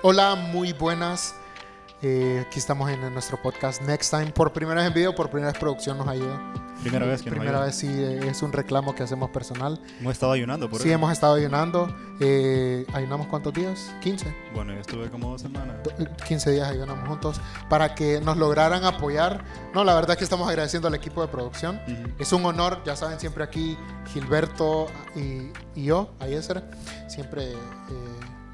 Hola, muy buenas. Eh, aquí estamos en, nuestro podcast Next Time. Por primera vez en video, por primera vez producción nos ayuda. Primera vez que Primera vez sí, eh, es un reclamo que hacemos personal. Hemos estado ayunando por Sí, hemos estado ayunando. Eh, ¿Ayunamos cuántos días? 15. Bueno, yo estuve como dos semanas. 15 días ayunamos juntos para que nos lograran apoyar. No, la verdad es que estamos agradeciendo al equipo de producción. Es un honor, ya saben, siempre aquí Gilberto y, y yo, Ayeser, siempre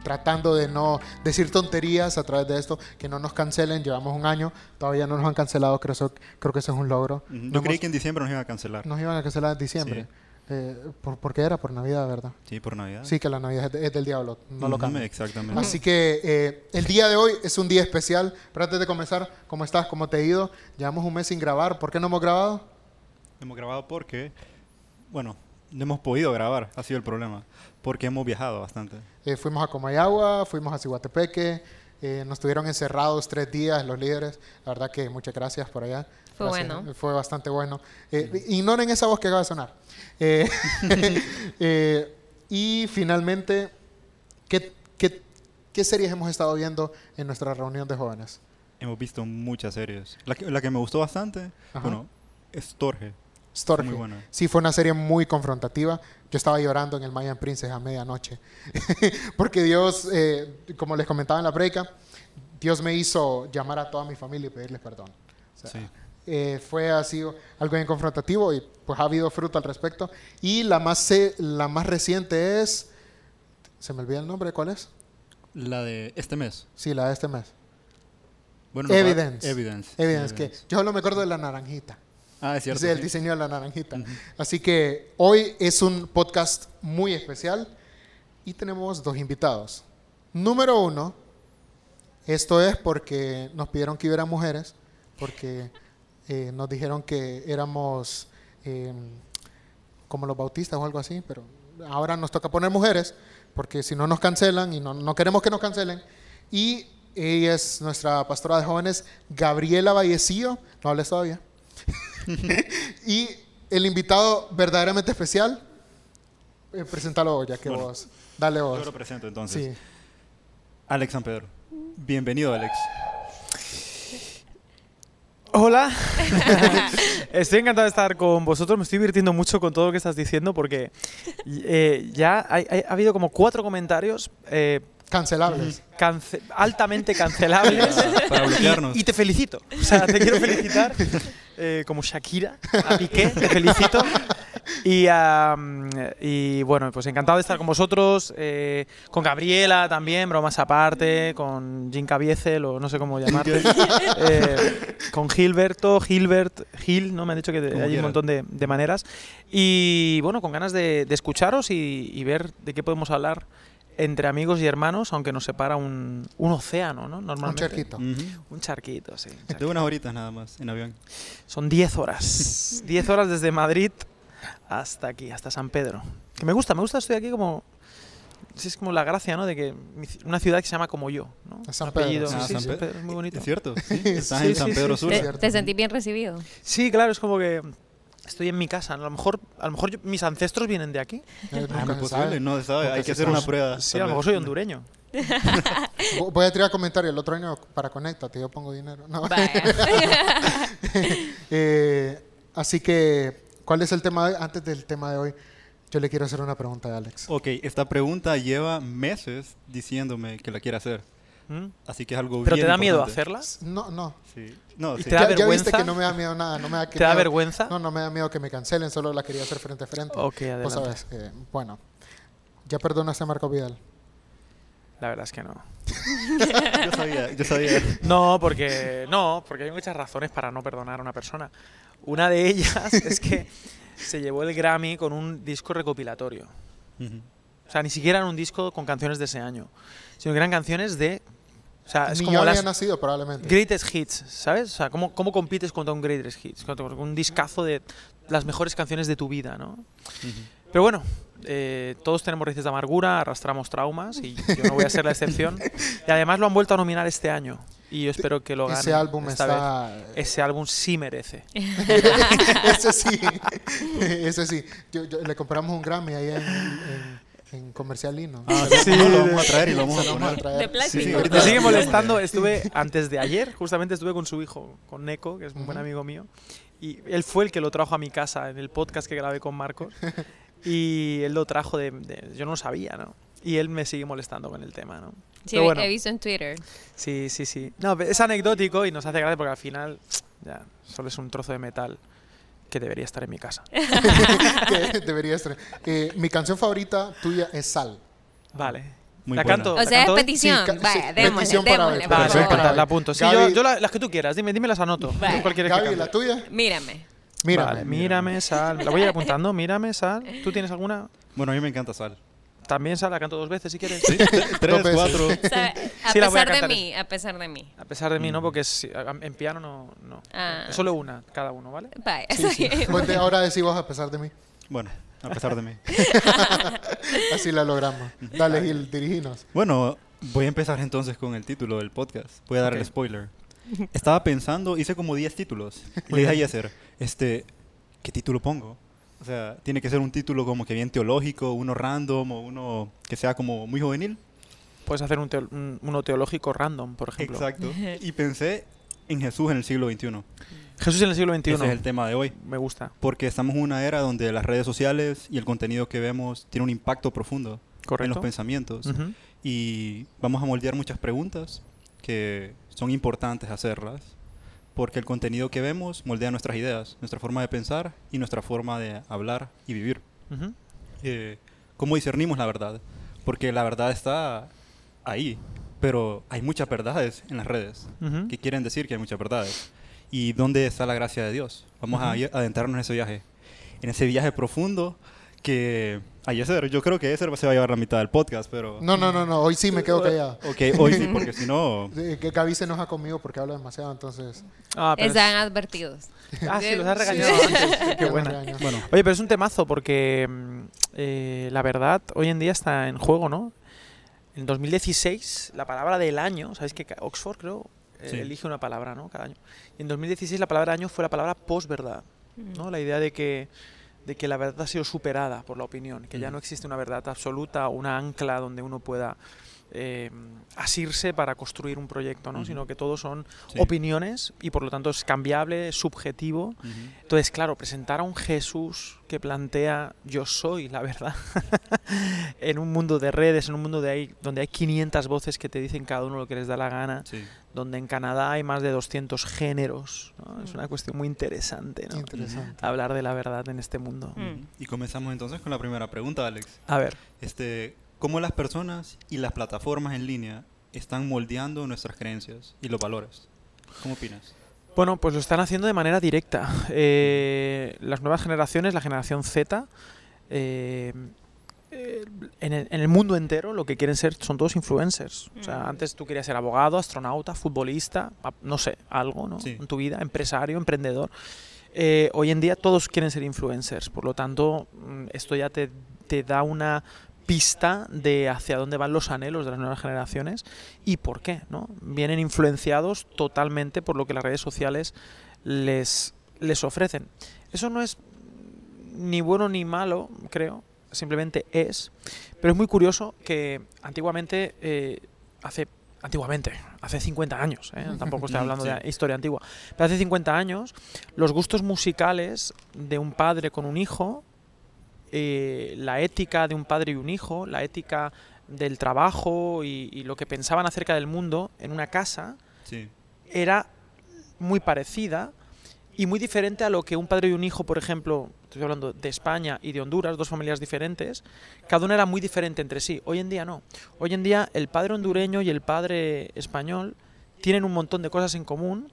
tratando de no decir tonterías a través de esto, que no nos cancelen. Llevamos un año, todavía no nos han cancelado, creo, eso, creo que eso es un logro. Yo creí que en diciembre nos iban a cancelar. Nos iban a cancelar en diciembre. Eh, ¿por, qué era? Por Navidad, ¿verdad? Sí, por Navidad. Sí, que la Navidad es, del diablo, no lo cambia. Exactamente. Así que eh, el día de hoy es un día especial. Pero antes de comenzar, ¿cómo estás? ¿Cómo te ha ido? Llevamos un mes sin grabar. ¿Por qué no hemos grabado? Hemos grabado porque, bueno, no hemos podido grabar, ha sido el problema, porque hemos viajado bastante. Eh, fuimos a Comayagua, fuimos a Cihuatepeque, eh, nos tuvieron encerrados tres días los líderes. La verdad que muchas gracias por allá. Fue bueno. Fue bastante bueno. Eh, ignoren esa voz que acaba de sonar. y finalmente, ¿qué, qué, qué series hemos estado viendo en nuestra reunión de jóvenes? Hemos visto muchas series. La que, la que me gustó bastante, bueno, es Torge. Storge. Sí, fue una serie muy confrontativa. Yo estaba llorando en el Mayan Princess a medianoche. Porque Dios, eh, como les comentaba en la breca, Dios me hizo llamar a toda mi familia y pedirles perdón. Eh, fue así algo bien confrontativo y pues ha habido fruto al respecto. Y la más, la más reciente es... ¿Se me olvida el nombre? ¿Cuál es? La de este mes. Sí, la de este mes. Bueno, Evidence. Evidence. Evidence. Que yo solo me acuerdo de la naranjita. Ah, es cierto. el diseño de la naranjita. Así que hoy es un podcast muy especial y tenemos dos invitados. Número uno, esto es porque nos pidieron que hubiera mujeres, porque eh, nos dijeron que éramos em, como los bautistas o algo así, pero ahora nos toca poner mujeres, porque si no nos cancelan y no, no queremos que nos cancelen. Y ella es nuestra pastora de jóvenes, Gabriela Vallecillo. No hables todavía. y el invitado verdaderamente especial, eh, preséntalo ya que vos. Dale vos. Yo lo presento entonces. Alex San Pedro. Bienvenido, Alex. Hola, estoy encantado de estar con vosotros. Me estoy divirtiendo mucho con todo lo que estás diciendo porque eh, ya ha habido como cuatro comentarios eh, Cancelables. altamente cancelables. Para bloquearnos. Y, te felicito. O sea, te quiero felicitar. Eh, como Shakira, a Piqué, te felicito. Y, y, bueno, pues encantado de estar con vosotros, eh, con Gabriela también, bromas aparte, con Jim Caviezel o no sé cómo llamarte, eh, con Gilberto, Gilbert, Gil, ¿no? Me han dicho que hay un montón de, maneras. Y bueno, con ganas de, escucharos y, y, ver de qué podemos hablar entre amigos y hermanos, aunque nos separa un, un océano, ¿no? Normalmente. Un charquito. Un charquito, sí. De unas horitas nada más en avión. Son 10 horas. 10 horas desde Madrid hasta aquí, hasta San Pedro. Que me gusta, me gusta, estoy aquí como... Es como la gracia, ¿no? De que una ciudad que se llama como yo, ¿no? San Pedro. Ah, sí, San Pedro. es muy bonito. Es cierto, sí. Estás en San Pedro Sur. ¿Te, ¿Te sentí bien recibido? Sí, claro, es como que estoy en mi casa. A lo mejor, a lo mejor mis ancestros vienen de aquí. Ah, no posible, no sabe. Hay que hacer una prueba. Sí, a lo mejor soy hondureño. Voy a tirar comentario el otro año para Conéctate, yo pongo dinero. eh, así que, ¿cuál es el tema de, antes del tema de hoy? Yo le quiero hacer una pregunta a Alex. Ok, esta pregunta lleva meses diciéndome que la quiere hacer. ¿Mm? Así que es algo ¿Pero te da miedo hacerlas? No, no. Sí. No, ¿Te da vergüenza? Ya viste que no me da miedo nada. No me da ¿Te da vergüenza? No, no me da miedo que me cancelen, solo la quería hacer frente a frente. Ok, adelante. sabes, bueno, ¿ya perdonaste a Marco Vidal? La verdad es que no. yo sabía, yo sabía. No, porque no, porque hay muchas razones para no perdonar a una persona. Una de ellas es que se llevó el Grammy con un disco recopilatorio. O sea, ni siquiera en un disco con canciones de ese año, sino que eran canciones de o sea, es Ni como yo había nacido, probablemente. Greatest hits, ¿sabes? O sea, ¿cómo, cómo compites contra un greatest hits? Contra un discazo de las mejores canciones de tu vida, ¿no? Pero bueno, eh, todos tenemos raíces de amargura, arrastramos traumas y yo no voy a ser la excepción. Y además lo han vuelto a nominar este año. Y yo espero que lo gane. Ese álbum está. Ese álbum sí merece. ese sí. ese sí. le compramos un Grammy ahí en en Comercial Lino. Ah, Sí, no, lo vamos a traer y lo vamos a lo vamos a poner. traer. De plástico. Sí, sí, Me sigue molestando. Estuve antes de ayer, justamente estuve con su hijo, con Neko, que es un buen Ujú. amigo mío. Y él fue el que lo trajo a mi casa en el podcast que grabé con Marcos. Y él lo trajo de, de- Yo no lo sabía, ¿no? Y él me sigue molestando con el tema, ¿no? Sí, bueno. he visto en Twitter. Sí, sí, sí. No, es anecdótico y nos hace gracia porque al final ya solo es un trozo de metal que debería estar en mi casa. que debería estar. Eh, mi canción favorita tuya es Sal. Vale. Muy ¿La buena. canto? O ¿La sea, es canto petición. Sí, Vaya, sí, démosle, petición para démosle, Vale, para hoy. la apunto. Sí, Gaby- yo, yo la- las que tú quieras, dime, dime las anoto. Vale. ¿Cuál quieres que Gaby, la tuya. Mírame. Mírame. Vale, mírame, sal. La voy a ir apuntando. Mírame, sal. ¿Tú tienes alguna? Bueno, a mí me encanta Sal. También sal, la canto dos veces si quieres. Sí, tres, cuatro. O sea, a Sí, voy a pesar de mí, a pesar de mí. A pesar de mí, no, porque es- en piano no. no. Ah. Solo una, cada uno, ¿vale? Vaya, Sí, sí. Ponte, ahora decimos a pesar de mí. Bueno, a pesar de mí. Así la logramos. Dale, Gil, diriginos. Bueno, voy a empezar entonces con el título del podcast. Voy a dar el spoiler. Estaba pensando, hice como 10 títulos. Le dije a Yeser, este, ¿qué título pongo? O sea, tiene que ser un título como que bien teológico, uno random o uno que sea como muy juvenil. Puedes hacer un teo- un- uno teológico random, por ejemplo. Exacto. Y pensé en Jesús en el siglo XXI. Jesús en el siglo XXI. Ese es el tema de hoy. Me gusta. Porque estamos en una era donde las redes sociales y el contenido que vemos tiene un impacto profundo en los Correcto. pensamientos. Ujú. y vamos a moldear muchas preguntas que son importantes hacerlas porque el contenido que vemos moldea nuestras ideas, nuestra forma de pensar y nuestra forma de hablar y vivir. Eh, ¿Cómo discernimos la verdad? Porque la verdad está ahí, pero hay muchas verdades en las redes que quieren decir que hay muchas verdades. ¿Y dónde está la gracia de Dios? Vamos a ir- adentrarnos en ese viaje, en ese viaje profundo que a Yeser, yo creo que Yeser se va a llevar la mitad del podcast, pero... No, no, no, no. Hoy sí me quedo callado. Ok, hoy sí, porque si no... Que Gaby se enoja conmigo porque hablo demasiado, entonces. Ah, pero Están advertidos. es- ah, sí, los has Sí. regañado antes. Qué buena. Bueno, Oye, pero es un temazo porque mm, eh, la verdad hoy en día está en juego, ¿no? En 2016, la palabra del año, ¿sabéis que Oxford creo eh, Sí. elige una palabra, ¿no? Cada año. Y en 2016 la palabra del año fue la palabra posverdad, ¿no? La idea de que de que la verdad ha sido superada por la opinión, que ya Mm. no existe una verdad absoluta, una ancla donde uno pueda eh, asirse para construir un proyecto, ¿no? Sino que todo son sí. opiniones y por lo tanto es cambiable, es subjetivo entonces, claro, presentar a un Jesús que plantea yo soy la verdad en un mundo de redes, en un mundo de ahí, donde hay 500 voces que te dicen cada uno lo que les da la gana, Sí. Donde en Canadá hay más de 200 géneros. ¿no? Es una cuestión muy interesante ¿no? Interesante. hablar de la verdad en este mundo. Mm. Y comenzamos entonces con la primera pregunta, Alex. A ver, Este, ¿Cómo las personas y las plataformas en línea están moldeando nuestras creencias y los valores? ¿Cómo opinas? Bueno, pues lo están haciendo de manera directa. Eh, las nuevas generaciones, la generación Z, eh, eh, en, el, en el mundo entero lo que quieren ser son todos influencers. O sea, Mm. antes tú querías ser abogado, astronauta, futbolista, no sé, algo ¿no? Sí. en tu vida, empresario, emprendedor. Eh, hoy en día todos quieren ser influencers, por lo tanto, mm, esto ya te, te da una pista de hacia dónde van los anhelos de las nuevas generaciones y por qué, ¿no? Vienen influenciados totalmente por lo que las redes sociales les, les ofrecen. Eso no es ni bueno ni malo, creo, simplemente es. Pero es muy curioso que antiguamente, eh, hace antiguamente, hace 50 años, ¿eh? tampoco estoy hablando Sí. de historia antigua, pero hace 50 años los gustos musicales de un padre con un hijo, eh, la ética de un padre y un hijo, la ética del trabajo y, y lo que pensaban acerca del mundo en una casa, Sí. era muy parecida y muy diferente a lo que un padre y un hijo, por ejemplo, estoy hablando de España y de Honduras, dos familias diferentes, cada una era muy diferente entre sí. Hoy en día no. Hoy en día el padre hondureño y el padre español tienen un montón de cosas en común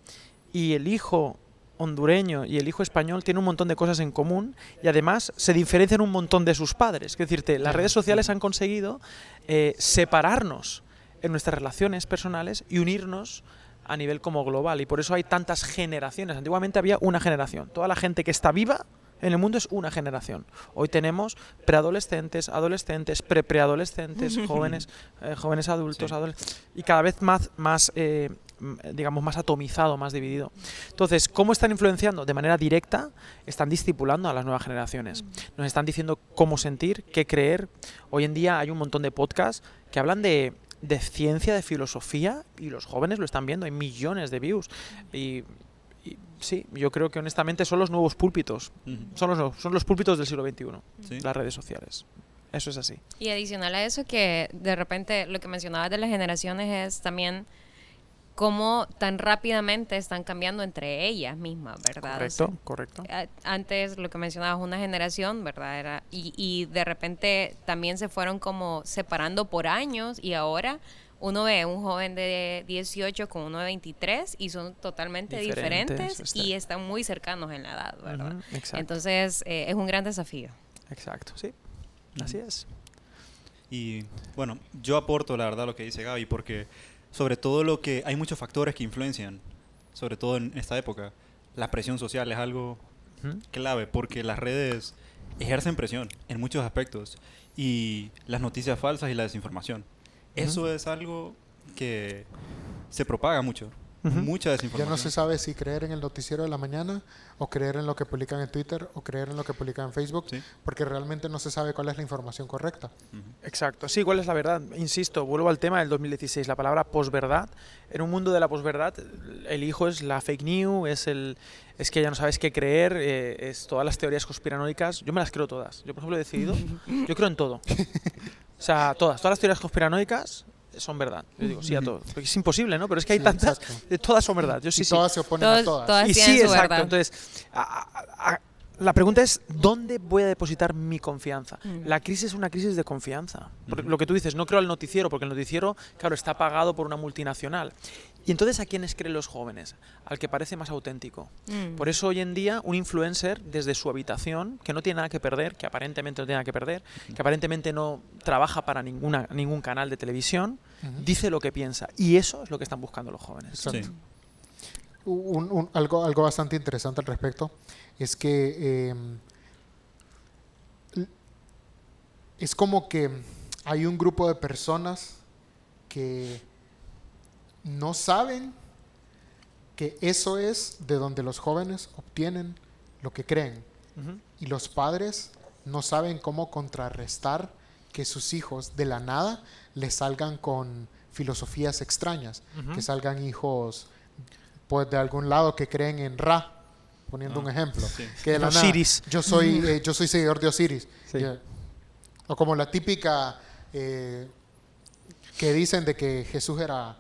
y el hijo hondureño y el hijo español tienen un montón de cosas en común y además se diferencian un montón de sus padres. Es decirte, las redes sociales han conseguido eh, separarnos en nuestras relaciones personales y unirnos a nivel como global y por eso hay tantas generaciones. Antiguamente había una generación. Toda la gente que está viva En el mundo es una generación. Hoy tenemos preadolescentes, adolescentes, pre-preadolescentes, jóvenes, eh, jóvenes adultos, Sí. y cada vez más, más eh, digamos, más atomizado, más dividido. Entonces, ¿cómo están influenciando? De manera directa, están discipulando a las nuevas generaciones. Nos están diciendo cómo sentir, qué creer. Hoy en día hay un montón de podcasts que hablan de, de ciencia, de filosofía, y los jóvenes lo están viendo, hay millones de views. Y, y sí, yo creo que honestamente son los nuevos púlpitos. Ujú. Son los, son los púlpitos del siglo XXI, Sí. las redes sociales. Eso es así. Y adicional a eso que de repente lo que mencionabas de las generaciones es también cómo tan rápidamente están cambiando entre ellas mismas, ¿verdad? O sea, Correcto, correcto. antes lo que mencionabas una generación verdad era y, y de repente también se fueron como separando por años y ahora uno ve un joven de 18 con uno de 23 y son totalmente Diferentes, diferentes, este. y están muy cercanos en la edad verdad exacto. entonces eh, es un gran desafío Exacto, sí. Así es. Y bueno, yo aporto la verdad lo que dice Gaby, porque sobre todo lo que hay muchos factores que influencian, sobre todo en esta época. La presión social es algo clave, porque las redes ejercen presión en muchos aspectos. Y las noticias falsas y la desinformación. Eso es algo que se propaga mucho. Ujú. Mucha Ya desinformación. no se sabe si creer en el noticiero de la mañana o creer en lo que publican en Twitter o creer en lo que publican en Facebook, Sí. porque realmente no se sabe cuál es la información correcta. Exacto. Sí, ¿cuál es la verdad? Insisto, vuelvo al tema del 2016, la palabra posverdad. En un mundo de la posverdad, el hijo es la fake news, es el es que ya no sabes qué creer, eh, es todas las teorías conspiranoicas. Yo me las creo todas. Yo, por ejemplo, he decidido, yo creo en todo. O sea, todas, todas las teorías conspiranoicas son verdad. Yo digo sí a todo. Porque es imposible, ¿no? Pero es que hay Sí, tantas, exacto. todas son verdad. Yo y sí, sí. todas se oponen Todos- a todas. todas- Y sí, exacto. verdad. Entonces, a- a- a- la pregunta es, ¿dónde voy a depositar mi confianza? Mm. La crisis es una crisis de confianza. Porque. Lo que tú dices, no creo al noticiero, porque el noticiero, claro, está pagado por una multinacional. Y entonces, ¿a quiénes creen los jóvenes? Al que parece más auténtico. Mm. Por eso hoy en día un influencer desde su habitación, que no tiene nada que perder, que aparentemente no tiene nada que perder, que aparentemente no trabaja para ninguna, ningún canal de televisión, dice lo que piensa. Y eso es lo que están buscando los jóvenes. Exacto. Sí. Un- un- algo, algo bastante interesante al respecto es que eh, l- es como que hay un grupo de personas que no saben que eso es de donde los jóvenes obtienen lo que creen. Y los padres no saben cómo contrarrestar que sus hijos de la nada les salgan con filosofías extrañas, que salgan hijos pues de algún lado que creen en Ra, poniendo Ah, un ejemplo, sí. que de la En nada, Osiris. yo soy eh, yo soy seguidor de Osiris, Sí. O como la típica eh, que dicen de que Jesús era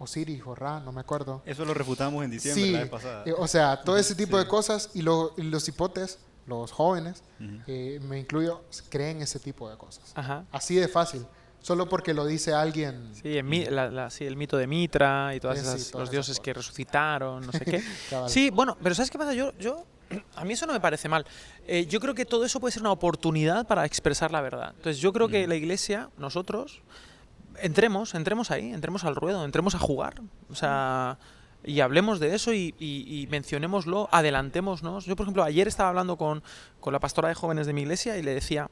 Osiris o Ra, no me acuerdo. Eso lo refutamos en diciembre Sí, la vez pasada. eh, o sea, todo ese tipo Sí. de cosas y, lo- y los hipotes, los jóvenes, eh, me incluyo, creen ese tipo de cosas. Ajá. Así de fácil, solo porque lo dice alguien. Sí, mi- la- la- sí, el mito de Mitra y todas sí, esas, todas los esas dioses que resucitaron, no sé qué. Sí, bueno, pero ¿sabes qué pasa? Yo, yo, a mí eso no me parece mal. Eh, yo creo que todo eso puede ser una oportunidad para expresar la verdad. Entonces yo creo que Mm. la iglesia, nosotros, entremos, entremos ahí, entremos al ruedo, entremos a jugar. O sea, y hablemos de eso y, y, y mencionémoslo, adelantémonos. Yo, por ejemplo, ayer estaba hablando con, con la pastora de jóvenes de mi iglesia y le decía,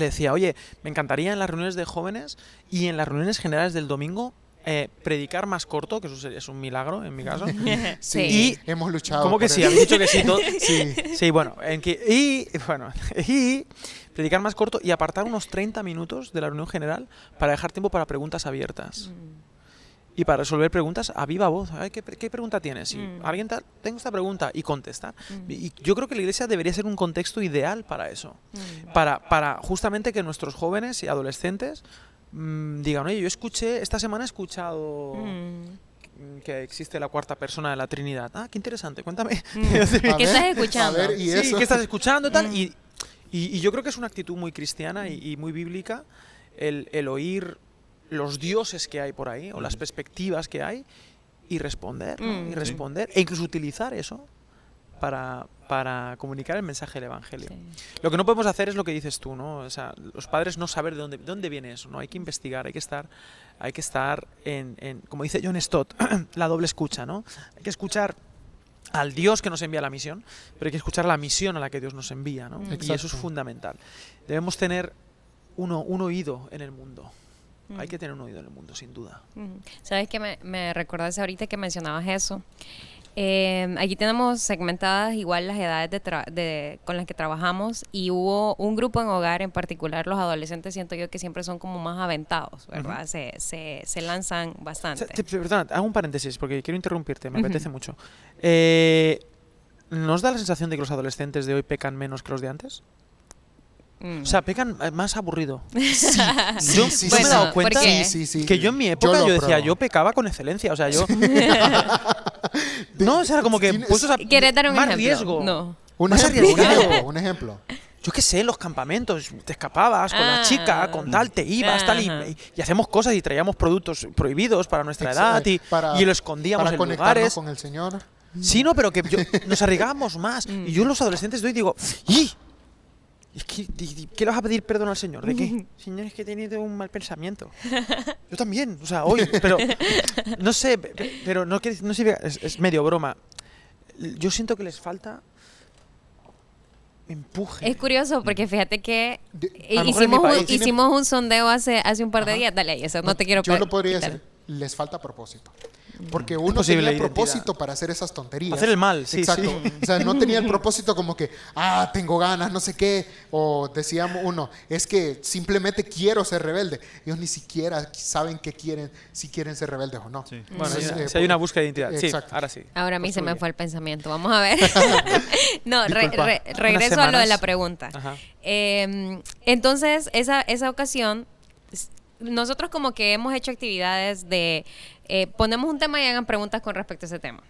le decía, oye, me encantaría en las reuniones de jóvenes y en las reuniones generales del domingo eh, predicar más corto, que eso sería- es un milagro en mi caso. Sí, Y- hemos luchado. ¿Cómo que sí? ¿Habéis dicho que sí? todo? Sí. Sí, bueno, en que, y, bueno, y predicar más corto y apartar unos 30 minutos de la reunión general para dejar tiempo para preguntas abiertas. Mm. Y para resolver preguntas a viva voz. Ay, ¿qué, qué pregunta tienes? Y Mm. alguien tal, tengo esta pregunta y contestar. Mm. Y yo creo que la iglesia debería ser un contexto ideal para eso. Mm. Para, para justamente que nuestros jóvenes y adolescentes mm, digan, oye, yo escuché, esta semana he escuchado Mm. que existe la cuarta persona de la Trinidad. Ah, qué interesante, cuéntame. Mm. A ¿Qué estás escuchando? ver, y sí. ¿qué estás escuchando y tal? Mm. Y, y- y yo creo que es una actitud muy cristiana y, y muy bíblica el, el oír los dioses que hay por ahí o las Mm. perspectivas que hay y responder, ¿no? Mm. Y Sí. responder e incluso utilizar eso para, para comunicar el mensaje del Evangelio. Sí. Lo que no podemos hacer es lo que dices tú, ¿no? O sea, los padres no saber de dónde, de dónde viene eso, ¿no? Hay que investigar, hay que estar, hay que estar en, en- como dice John Stott, la doble escucha, ¿no? Hay que escuchar al Dios que nos envía la misión, pero hay que escuchar la misión a la que Dios nos envía, ¿no? Mm. Y eso es fundamental. Debemos tener uno, un oído en el mundo. Hay Mm. que tener un oído en el mundo, sin duda. Ujú. ¿Sabes qué? Me, me recordaste ahorita que mencionabas eso. Eh, aquí tenemos segmentadas igual las edades de tra- de- con las que trabajamos y hubo un grupo en hogar en particular, los adolescentes siento yo que siempre son como más aventados, ¿verdad? se, se, se lanzan bastante. te- te- perdona, hago un paréntesis porque quiero interrumpirte, me Ujú. apetece mucho. Eh, ¿Nos da la sensación de que los adolescentes de hoy pecan menos que los de antes? Mm. O sea, pecan eh, más aburrido. Sí, Yo- sí, yo me he dado ¿por cuenta qué? Sí, sí, sí. que yo en mi época lo yo, decía, yo pecaba con excelencia. O sea, yo. no, o sea, era como que puestos a ¿Quieres dar un más ejemplo? riesgo. No. Un Más ejemplo, un arriesgado. ejemplo, un ejemplo. Yo qué sé, en los campamentos, te escapabas con la Ah. chica, con tal, te ibas, tal, y, y hacemos cosas y traíamos productos prohibidos para nuestra edad y, para- y lo escondíamos Para en lugares. con el Señor. Sí, no, pero que yo- nos arriesgábamos más. Mm. Y yo los adolescentes de hoy digo, ¡y! Es que, ¿Qué le vas a pedir perdón al Señor? ¿De qué? Señor, es que he tenido un mal pensamiento. Yo también, o sea, hoy, pero no sé, pe- pe- pero no, no sé, es, es medio broma. Yo siento que les falta empuje. Es curioso porque fíjate que De- hicimos, un, hicimos un sondeo hace, hace un par de Ajá. días. Dale, ahí, eso no, te quiero Yo lo podría quitar. decir, les falta propósito. Porque uno tenía el identidad. propósito para hacer esas tonterías. Hacer el mal, sí, Exacto. sí. O sea, no tenía el propósito como que, ah, tengo ganas, no sé qué. O decíamos uno, es que simplemente quiero ser rebelde. Ellos ni siquiera saben qué quieren, si quieren ser rebeldes o no. Sí. Bueno, Entonces, si eh, hay una búsqueda de identidad. Sí, Exacto. ahora sí. Ahora a mí se me fue el pensamiento. Vamos a ver. no, re- Disculpa. re- regreso a lo de la pregunta. Ajá. Eh, entonces, esa, esa ocasión, nosotros como que hemos hecho actividades de... eh, ponemos un tema y hagan preguntas con respecto a ese tema.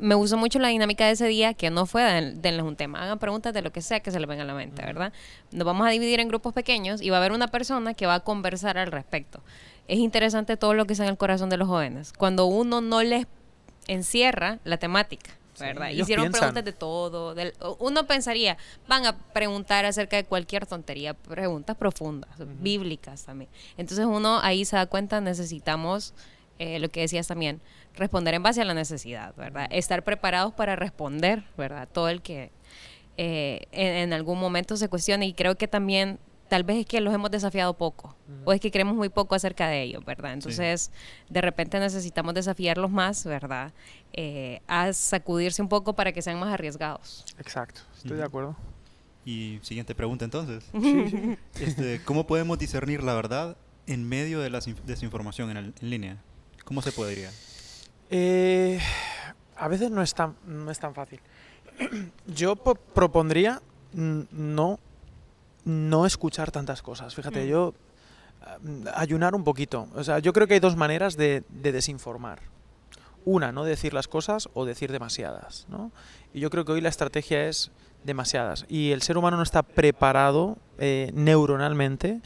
Me gustó mucho la dinámica de ese día, que no fue den- denles un tema, hagan preguntas de lo que sea que se les venga a la mente, ¿verdad? Nos vamos a dividir en grupos pequeños y va a haber una persona que va a conversar al respecto. Es interesante todo lo que está en el corazón de los jóvenes. Cuando uno no les encierra la temática, ¿verdad? Hicieron piensan. preguntas de todo. del- uno pensaría, van a preguntar acerca de cualquier tontería, preguntas profundas, bíblicas también. Entonces uno ahí se da cuenta, necesitamos, eh, lo que decías también, responder en base a la necesidad, ¿verdad? Estar preparados para responder, ¿verdad? Todo el que eh, en, en algún momento se cuestione y creo que también tal vez es que los hemos desafiado poco o es que creemos muy poco acerca de ellos, ¿verdad? Entonces, de repente necesitamos desafiarlos más, ¿verdad? Eh, a sacudirse un poco para que sean más arriesgados. Exacto, estoy de acuerdo. Y siguiente pregunta entonces. Este, ¿Cómo podemos discernir la verdad en medio de la sin- desinformación en, el- en línea? ¿Cómo se podría? Eh, a veces no es tan, no es tan fácil. Yo po- propondría no, no escuchar tantas cosas. Fíjate, Mm. yo mm, ayunar un poquito. O sea, yo creo que hay dos maneras de, de desinformar. Una, no decir las cosas o decir demasiadas. ¿no? Y yo creo que hoy la estrategia es demasiadas. Y el ser humano no está preparado eh, neuronalmente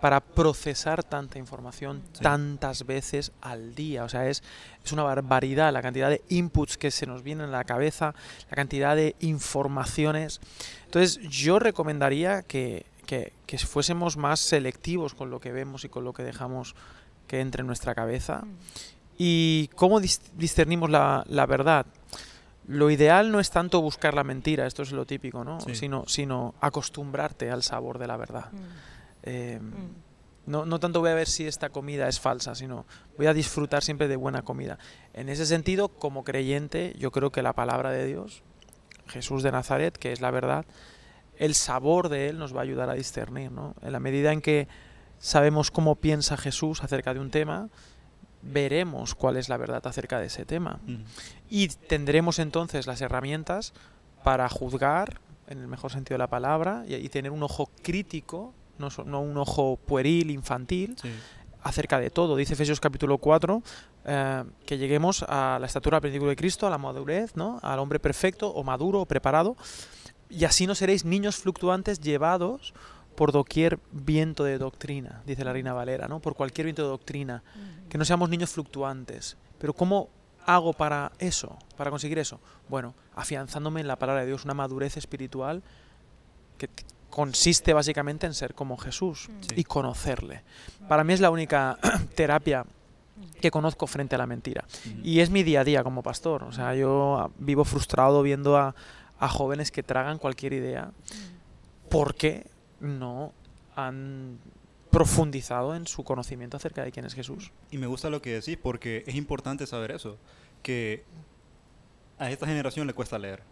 para procesar tanta información Sí. tantas veces al día. O sea, es, es una barbaridad la cantidad de inputs que se nos vienen en la cabeza, la cantidad de informaciones. Entonces, yo recomendaría que, que- que fuésemos más selectivos con lo que vemos y con lo que dejamos que entre en nuestra cabeza. ¿Y cómo dis- discernimos la, la verdad? Lo ideal no es tanto buscar la mentira, esto es lo típico, ¿no? Sí. Sino, sino acostumbrarte al sabor de la verdad. Mm, Eh, mm. no, no tanto voy a ver si esta comida es falsa, sino voy a disfrutar siempre de buena comida. En ese sentido, como creyente, yo creo que la palabra de Dios, Jesús de Nazaret, que es la verdad, el sabor de él nos va a ayudar a discernir, ¿no? En la medida en que sabemos cómo piensa Jesús acerca de un tema, veremos cuál es la verdad acerca de ese tema. Ujú. Y tendremos entonces las herramientas para juzgar, en el mejor sentido de la palabra, y, y tener un ojo crítico, no, un ojo pueril, infantil, Sí. acerca de todo. Dice Efesios capítulo 4 eh, que lleguemos a la estatura plenitud de Cristo, a la madurez, ¿no? al hombre perfecto o maduro o preparado, y así no seréis niños fluctuantes llevados por doquier viento de doctrina, dice la Reina Valera, ¿no? por cualquier viento de doctrina, que no seamos niños fluctuantes. Pero ¿cómo hago para eso, para conseguir eso? Bueno, afianzándome en la palabra de Dios, una madurez espiritual que consiste básicamente en ser como Jesús Sí. y conocerle. Para mí es la única terapia que conozco frente a la mentira. Y es mi día a día como pastor. O sea, yo vivo frustrado viendo a, a jóvenes que tragan cualquier idea porque no han profundizado en su conocimiento acerca de quién es Jesús. Y me gusta lo que decís porque es importante saber eso, que a esta generación le cuesta leer.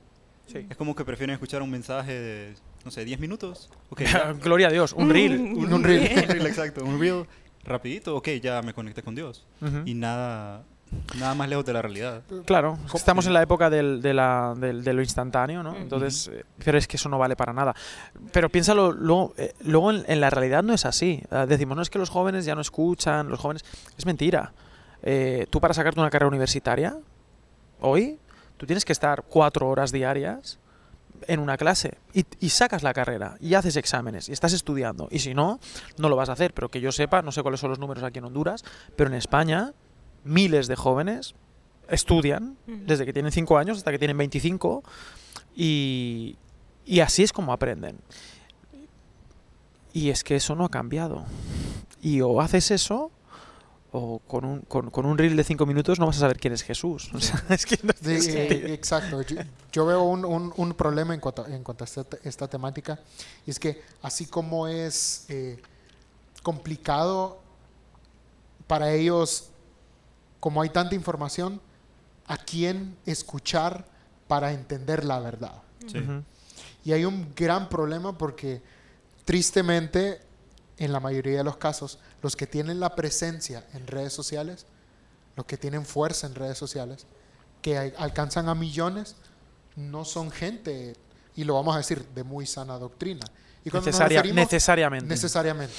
Sí. Es como que prefieren escuchar un mensaje de, no sé, 10 minutos. Ok, ya. Gloria a Dios, un reel. un, Un reel. un reel, exacto. Un reel rapidito, ok, ya me conecté con Dios. Y nada, nada más lejos de la realidad. Claro, estamos en la época del- de, la- del- de lo instantáneo, ¿no? Entonces, eh, pero es que eso no vale para nada. Pero piénsalo, luego, eh, luego en, en la realidad no es así. Ah, decimos, no es que los jóvenes ya no escuchan, los jóvenes... Es mentira. Eh, tú para sacarte una carrera universitaria, hoy, tú tienes que estar cuatro horas diarias en una clase y, y sacas la carrera y haces exámenes y estás estudiando. Y si no, no lo vas a hacer. Pero que yo sepa, no sé cuáles son los números aquí en Honduras, pero en España miles de jóvenes estudian desde que tienen 5 años hasta que tienen 25 y, y así es como aprenden. Y es que eso no ha cambiado. Y o haces eso o con un, con, con un reel de 5 minutos no vas a saber quién es Jesús. O sea, es que no Sí, tiene sentido. exacto. Yo, yo veo un, un- un problema en cuanto, en cuanto a esta, esta temática. Y es que así como es eh, complicado para ellos, como hay tanta información, a quién escuchar para entender la verdad. Sí. Y hay un gran problema porque tristemente, en la mayoría de los casos, los que tienen la presencia en redes sociales, los que tienen fuerza en redes sociales, que al- alcanzan a millones, no son gente, y lo vamos a decir, de muy sana doctrina. Y Necesaria- necesariamente. necesariamente,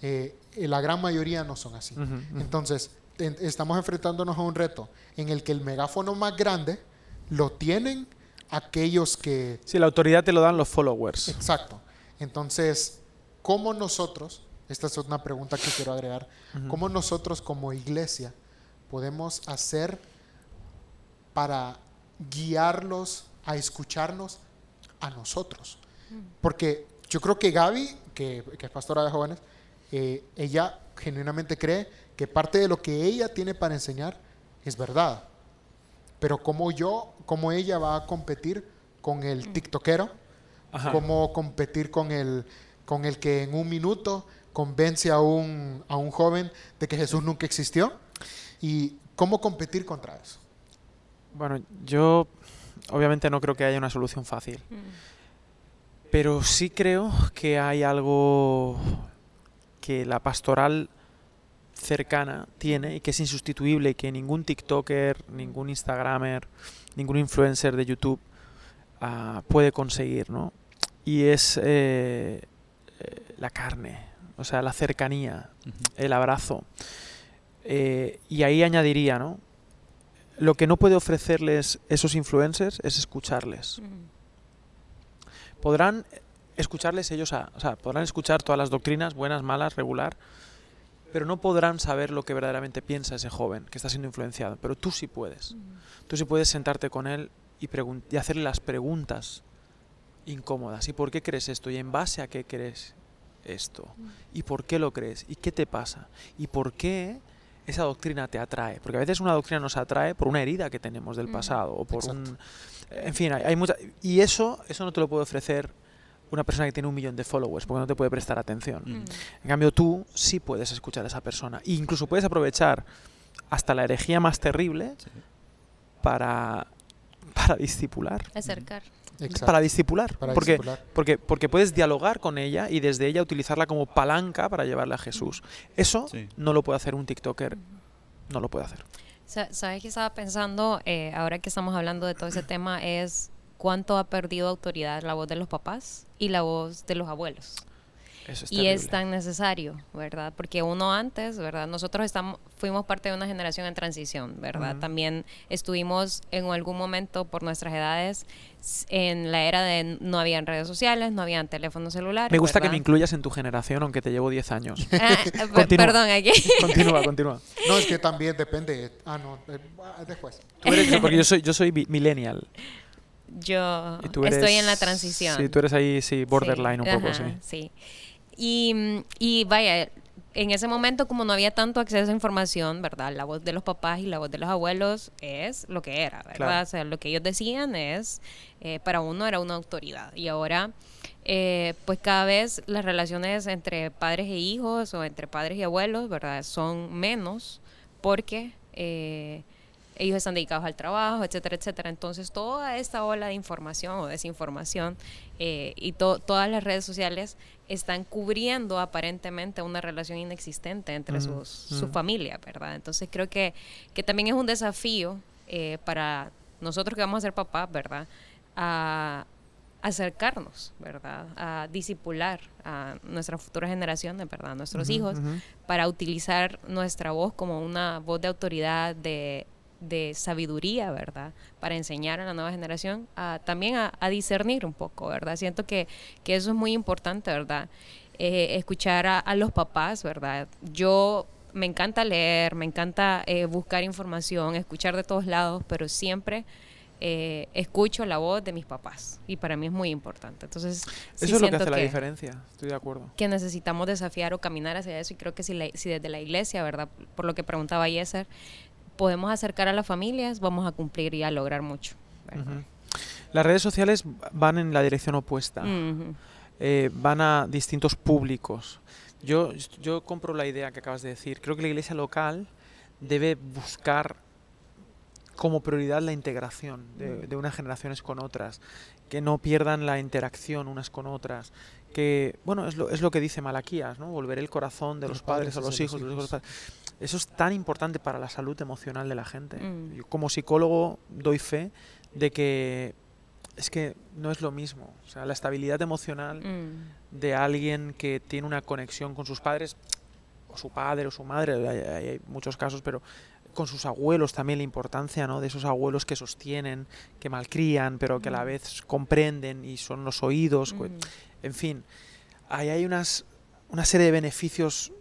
eh, la gran mayoría no son así. Entonces, en- estamos enfrentándonos a un reto en el que el megáfono más grande lo tienen aquellos que Sí, la autoridad te lo dan los followers. Exacto. Entonces, ¿cómo nosotros, esta es una pregunta que quiero agregar, cómo nosotros como iglesia podemos hacer para guiarlos a escucharnos a nosotros? Porque yo creo que Gaby, que, que es pastora de jóvenes, eh, ella genuinamente cree que parte de lo que ella tiene para enseñar es verdad. Pero cómo yo, cómo ella va a competir con el tiktokero, Ajá. cómo competir con el, con el que en un minuto convence a un, a un joven de que Jesús nunca existió y cómo competir contra eso. Bueno, yo obviamente no creo que haya una solución fácil. Pero sí creo que hay algo que la pastoral cercana tiene y que es insustituible y que ningún TikToker, ningún Instagramer, ningún influencer de YouTube ah, puede conseguir, ¿no? Y es eh, eh, la carne, o sea, la cercanía, el abrazo. Eh, y ahí añadiría, ¿no? Lo que no puede ofrecerles esos influencers es escucharles. Podrán escucharles ellos, a, o sea, podrán escuchar todas las doctrinas, buenas, malas, regular, pero no podrán saber lo que verdaderamente piensa ese joven que está siendo influenciado. Pero tú sí puedes. Tú sí puedes sentarte con él y, pregun- y hacerle las preguntas incómodas. ¿Y por qué crees esto? ¿Y en base a qué crees esto? ¿Y por qué lo crees? ¿Y qué te pasa? ¿Y por qué esa doctrina te atrae? Porque a veces una doctrina nos atrae por una herida que tenemos del pasado o por Exacto. un... En fin, hay, hay mucha... Y eso, eso no te lo puede ofrecer una persona que tiene un millón de followers porque no te puede prestar atención. Ujú. En cambio, tú sí puedes escuchar a esa persona. E incluso puedes aprovechar hasta la herejía más terrible Sí. para, para discipular. Acercar. Exacto. Para discipular. Para porque, discipular. porque, porque puedes dialogar con ella y desde ella utilizarla como palanca para llevarla a Jesús. Eso Sí. no lo puede hacer un TikToker. No lo puede hacer. Sa- ¿Sabes qué estaba pensando eh, ahora que estamos hablando de todo ese tema? Es cuánto ha perdido autoridad la voz de los papás y la voz de los abuelos. Eso es y es tan necesario, ¿verdad? Porque uno antes, ¿verdad? Nosotros estamos, fuimos parte de una generación en transición, ¿verdad? También estuvimos en algún momento por nuestras edades en la era de no habían redes sociales, no habían teléfonos celulares. Me gusta que me incluyas en tu generación, aunque te llevo 10 años. Ah, perdón, aquí. continúa, continúa. No, es que también depende. Ah, no, eh, ah, después. Tú eres, porque yo soy, yo soy millennial. Yo estoy en la transición. Sí, tú eres ahí, sí, borderline Sí, un poco, ajá, sí. sí. Y, y vaya, en ese momento, como no había tanto acceso a información, ¿verdad? La voz de los papás y la voz de los abuelos es lo que era, ¿verdad? Claro. O sea, lo que ellos decían es, eh, para uno era una autoridad. Y ahora, eh, pues cada vez las relaciones entre padres e hijos o entre padres y abuelos, ¿verdad? Son menos porque eh, ellos están dedicados al trabajo, etcétera, etcétera. Entonces, toda esta ola de información o desinformación eh, y to- todas las redes sociales están cubriendo aparentemente una relación inexistente entre Ujú, sus, su ujú. familia, ¿verdad? Entonces, creo que, que también es un desafío eh, para nosotros que vamos a ser papás, ¿verdad? A acercarnos, ¿verdad? A disipular a nuestras futuras generaciones, ¿verdad? A nuestros hijos para utilizar nuestra voz como una voz de autoridad, de, de sabiduría, ¿verdad? Para enseñar a la nueva generación a, también a, a discernir un poco, ¿verdad? Siento que, que eso es muy importante, ¿verdad? Eh, escuchar a, a los papás, ¿verdad? Yo me encanta leer, me encanta eh, buscar información, escuchar de todos lados, pero siempre eh, escucho la voz de mis papás y para mí es muy importante. Entonces, sí Eso es lo que hace la diferencia, estoy de acuerdo. que necesitamos desafiar o caminar hacia eso y creo que si, la- si desde la iglesia, ¿verdad? Por lo que preguntaba Yeser, podemos acercar a las familias, vamos a cumplir y a lograr mucho. Las redes sociales van en la dirección opuesta. Eh, van a distintos públicos. Yo, yo compro la idea que acabas de decir. Creo que la iglesia local debe buscar como prioridad la integración de, de unas generaciones con otras, que no pierdan la interacción unas con otras, que, bueno, es lo, es lo que dice Malaquías, ¿no? Volver el corazón de los, padres, a los hijos, de los hijos a los padres. Eso es tan importante para la salud emocional de la gente. Mm. Yo como psicólogo doy fe de que es que no es lo mismo. O sea, la estabilidad emocional Mm. de alguien que tiene una conexión con sus padres, o su padre o su madre, hay, muchos casos, pero con sus abuelos también la importancia ¿no? de esos abuelos que sostienen, que malcrían, pero que a la Mm. vez comprenden y son los oídos. Mm. En fin, ahí hay unas, una serie de beneficios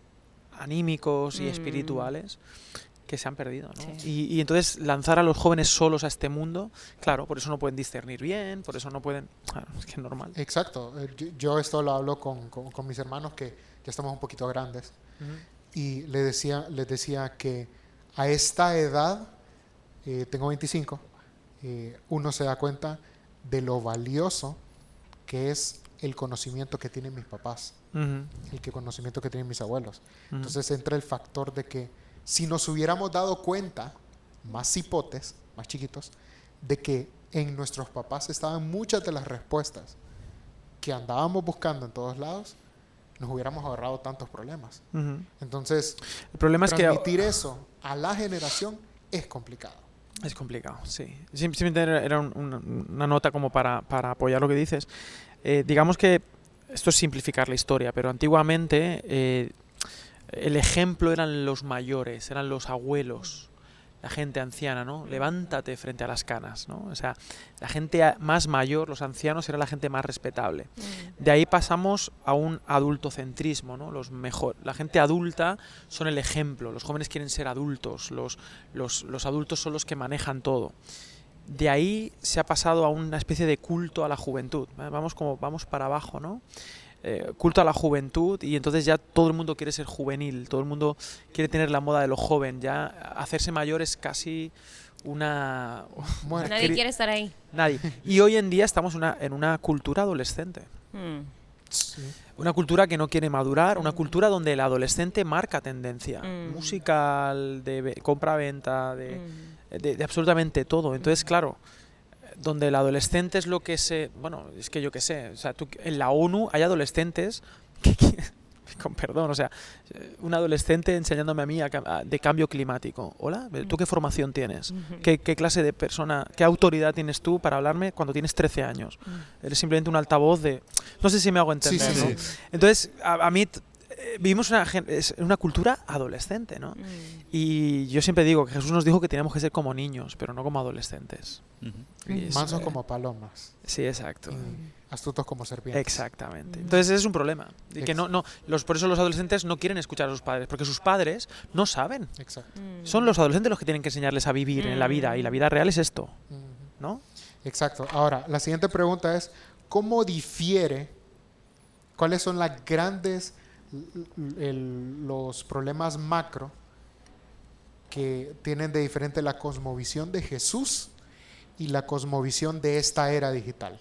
anímicos y Mm. espirituales que se han perdido. ¿no? Sí. Y, y entonces lanzar a los jóvenes solos a este mundo, claro, por eso no pueden discernir bien, por eso no pueden... Claro, es que es normal. Exacto. Eh, Yo, yo esto lo hablo con, con- con mis hermanos que ya estamos un poquito grandes. Y le decía, les decía que a esta edad, eh, tengo 25, eh, uno se da cuenta de lo valioso que es el conocimiento que tienen mis papás, el que conocimiento que tienen mis abuelos. ujú. Entonces entra el factor de que si nos hubiéramos dado cuenta, más hipotes, más chiquitos, de que en nuestros papás estaban muchas de las respuestas que andábamos buscando en todos lados, nos hubiéramos ahorrado tantos problemas. Entonces, El problema es que transmitir eso a la generación es complicado. es complicado, sí. Sim- Simplemente era era un- una, una nota como para, para apoyar lo que dices. Eh, digamos que esto es simplificar la historia, pero antiguamente eh, el ejemplo eran los mayores, eran los abuelos, la gente anciana, ¿no? Levántate frente a las canas, ¿no? O sea, la gente más mayor, los ancianos, era la gente más respetable. Mm. De ahí pasamos a un adultocentrismo, ¿no? Los mejor, la gente adulta son el ejemplo, los jóvenes quieren ser adultos, los, los, los adultos son los que manejan todo. De ahí se ha pasado a una especie de culto a la juventud. ¿vale? Vamos como vamos para abajo, ¿no? Eh, culto a la juventud y entonces ya todo el mundo quiere ser juvenil, todo el mundo quiere tener la moda de lo joven, ya hacerse mayor es casi una... Bueno, Nadie cri- quiere estar ahí. Nadie. Y hoy en día estamos en una, en una cultura adolescente. Mm. sí. Una cultura que no quiere madurar, una Mm. cultura donde el adolescente marca tendencia. Mm. Musical, de ve- compra-venta, de, Mm. De- de absolutamente todo. Entonces, claro, donde el adolescente es lo que se... Bueno, es que yo qué sé. O sea, tú- en la ONU hay adolescentes que... que- con perdón, o sea, un adolescente enseñándome a mí a a- de cambio climático. Hola, ¿tú qué formación tienes? ¿Qué, qué clase de persona, qué autoridad tienes tú para hablarme cuando tienes 13 años? Mm. Eres simplemente un altavoz de... No sé si me hago Sí, entender, sí, ¿no? sí. Entonces, a, a mí vivimos una, una cultura adolescente, ¿no? Mm. Y yo siempre digo que Jesús nos dijo que teníamos que ser como niños, pero no como adolescentes. Es- Mansos eh, como palomas, Sí, exacto. y astutos como serpientes. Exactamente. Mm. Entonces ese es un problema. Y que no, no, los, por eso los adolescentes no quieren escuchar a sus padres, porque sus padres no saben. Exacto. Mm. Son los adolescentes los que tienen que enseñarles a vivir en la vida, y la vida real es esto. ¿no? Exacto. Ahora, la siguiente pregunta es, ¿cómo difiere, cuáles son las grandes el- los problemas macro que tienen de diferente la cosmovisión de Jesús y la cosmovisión de esta era digital.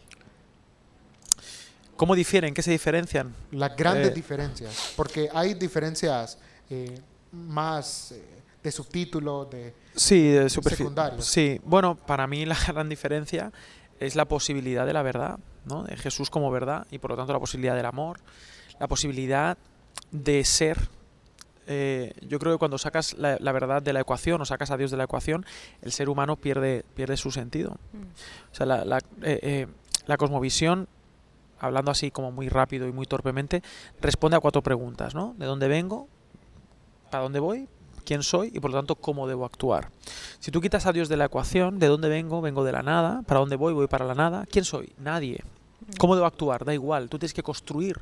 ¿Cómo difieren? ¿Qué se diferencian? Las grandes Eh. diferencias, porque hay diferencias eh, más eh, de subtítulos, de... Sí, de Secundarios. Sí, bueno, para mí la gran diferencia es la posibilidad de la verdad, ¿no? De Jesús como verdad y por lo tanto la posibilidad del amor, la posibilidad de ser. Eh, yo creo que cuando sacas la, la verdad de la ecuación o sacas a Dios de la ecuación, el ser humano pierde, pierde su sentido. Mm. O sea, la, la, eh, eh, la cosmovisión, hablando así como muy rápido y muy torpemente, responde a cuatro preguntas, ¿no? ¿De dónde vengo? ¿Para dónde voy? ¿Quién soy? Y por lo tanto, ¿cómo debo actuar? Si tú quitas a Dios de la ecuación, ¿de dónde vengo? Vengo de la nada. ¿Para dónde voy? Voy para la nada. ¿Quién soy? Nadie. ¿Cómo debo actuar? Da igual. Tú tienes que construir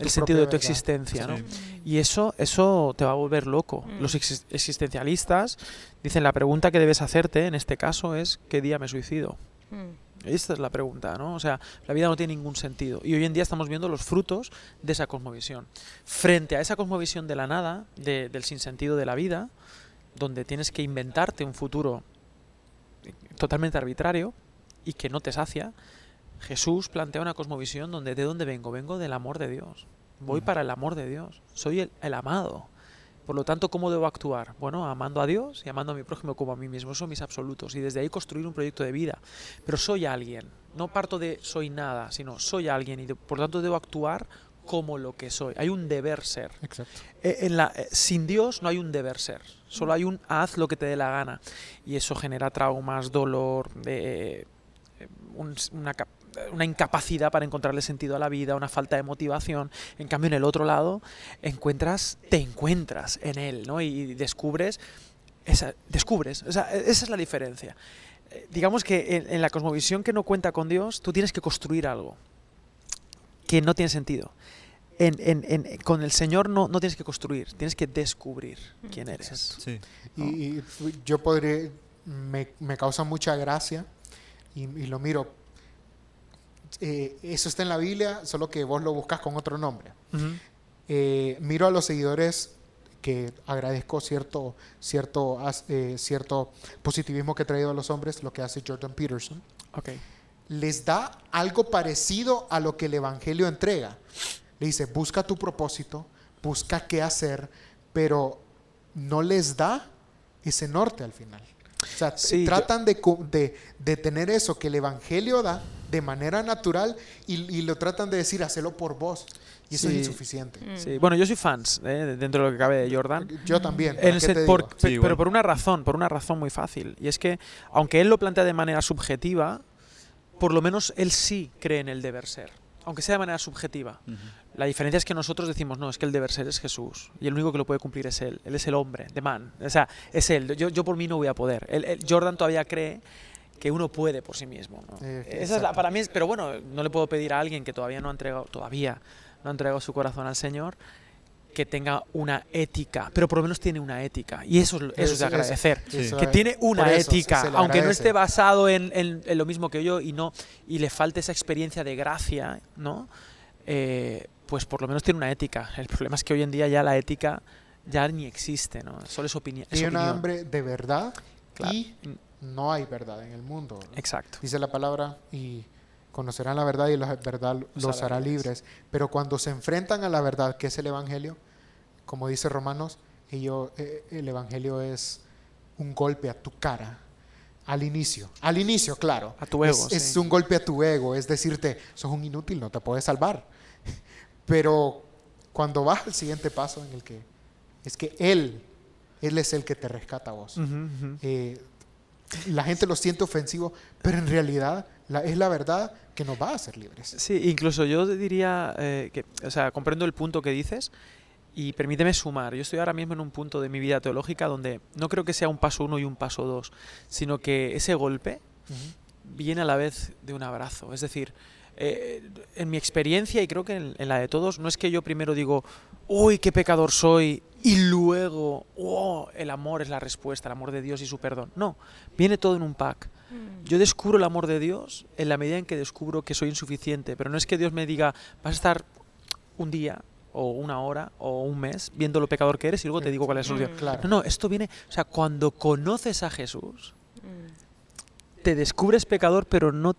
el sentido de tu verdad. existencia, ¿no? Y eso, eso te va a volver loco. Mm. Los exis- existencialistas dicen la pregunta que debes hacerte en este caso es ¿qué día me suicido? Mm. Esta es la pregunta, ¿no? O sea, la vida no tiene ningún sentido. Y hoy en día estamos viendo los frutos de esa cosmovisión. Frente a esa cosmovisión de la nada, de- del sinsentido de la vida, donde tienes que inventarte un futuro totalmente arbitrario y que no te sacia, Jesús plantea una cosmovisión donde ¿de dónde vengo? Vengo del amor de Dios. Voy Ujú. para el amor de Dios. Soy el, el amado. Por lo tanto, ¿cómo debo actuar? Bueno, amando a Dios y amando a mi prójimo como a mí mismo. Son mis absolutos. Y desde ahí construir un proyecto de vida. Pero soy alguien. No parto de soy nada, sino soy alguien y de- por lo tanto debo actuar como lo que soy. Hay un deber ser. Exacto. Eh, en la, eh, sin Dios no hay un deber ser, solo hay un haz lo que te dé la gana. Y eso genera traumas, dolor, eh, un- una, una incapacidad para encontrarle sentido a la vida, una falta de motivación. En cambio, en el otro lado, encuentras, te encuentras en él, ¿no? Y descubres, esa, descubres, o sea, esa es la diferencia. Eh, Digamos que en, en la cosmovisión que no cuenta con Dios, tú tienes que construir algo que no tiene sentido. En, en- en- con el Señor no, no tienes que construir, tienes que descubrir quién eres. Sí. Y, yo podría, me, me causa mucha gracia y, y lo miro. Eh, eso está en la Biblia, solo que vos lo buscas con otro nombre. Eh, miro a los seguidores que agradezco cierto, cierto, eh, cierto positivismo que ha traído a los hombres, lo que hace Jordan Peterson. Ok. Les da algo parecido a lo que el Evangelio entrega. Le dice, busca tu propósito, busca qué hacer, pero no les da ese norte al final. O sea, yo- tratan de, cu- de, de tener eso que el Evangelio da de manera natural y, y lo tratan de decir, hacelo por vos. Y eso Sí. es insuficiente. Mm. Sí, Bueno, yo soy fans eh, dentro de lo que cabe de Jordan. Yo también. ¿para En el qué sen- te por- digo? pe- Sí, igual. pero por una razón, por una razón muy fácil. Y es que, aunque él lo plantea de manera subjetiva, por lo menos él sí cree en el deber ser. Aunque sea de manera subjetiva. La diferencia es que nosotros decimos, no, es que el deber ser es Jesús. Y el único que lo puede cumplir es Él. Él es el hombre, the man. O sea, es Él. Yo, yo por mí no voy a poder. Él- él- Jordan todavía cree que uno puede por sí mismo. ¿no? Eh, Esa es la, para mí, es- pero bueno, no le puedo pedir a alguien que todavía no ha entregado, todavía no ha entregado su corazón al Señor, que tenga una ética, pero por lo menos tiene una ética. Y eso, es lo- eso es Eso de agradecer. Eso que tiene una eso ética, aunque no esté basado en, en- en lo mismo que yo y no y le falte esa experiencia de gracia, ¿no? Eh, pues por lo menos tiene una ética. El problema es que hoy en día ya la ética ya ni existe, ¿no? Solo es, opini- es Tiene opinión. hambre de verdad Claro. y no hay verdad en el mundo. Exacto. Dice la palabra y conocerán la verdad y la verdad los hará libres. Pero cuando se enfrentan a la verdad, que es el Evangelio, como dice Romanos, ellos, eh, el Evangelio es un golpe a tu cara. Al inicio, al inicio, claro. A tu ego, Es, un golpe a tu ego, es decirte, sos un inútil, no te puedes salvar. Pero cuando vas al siguiente paso en el que es que Él, Él es el que te rescata a vos. Eh, la gente lo siente ofensivo, pero en realidad la- es la verdad que nos va a hacer libres. Sí, incluso yo diría eh, que, o sea, comprendo el punto que dices y permíteme sumar. Yo estoy ahora mismo en un punto de mi vida teológica donde no creo que sea un paso uno y un paso dos, sino que ese golpe viene a la vez de un abrazo. Es decir, eh, en mi experiencia y creo que en, en la de todos, no es que yo primero digo, uy, qué pecador soy, y luego, oh, el amor es la respuesta, el amor de Dios y su perdón. No, viene todo en un pack. Mm. Yo descubro el amor de Dios en la medida en que descubro que soy insuficiente, pero no es que Dios me diga, vas a estar un día o una hora o un mes viendo lo pecador que eres y luego te digo cuál es la solución. Mm. Claro. No, no, esto viene, o sea, cuando conoces a Jesús, Mm. te descubres pecador, pero no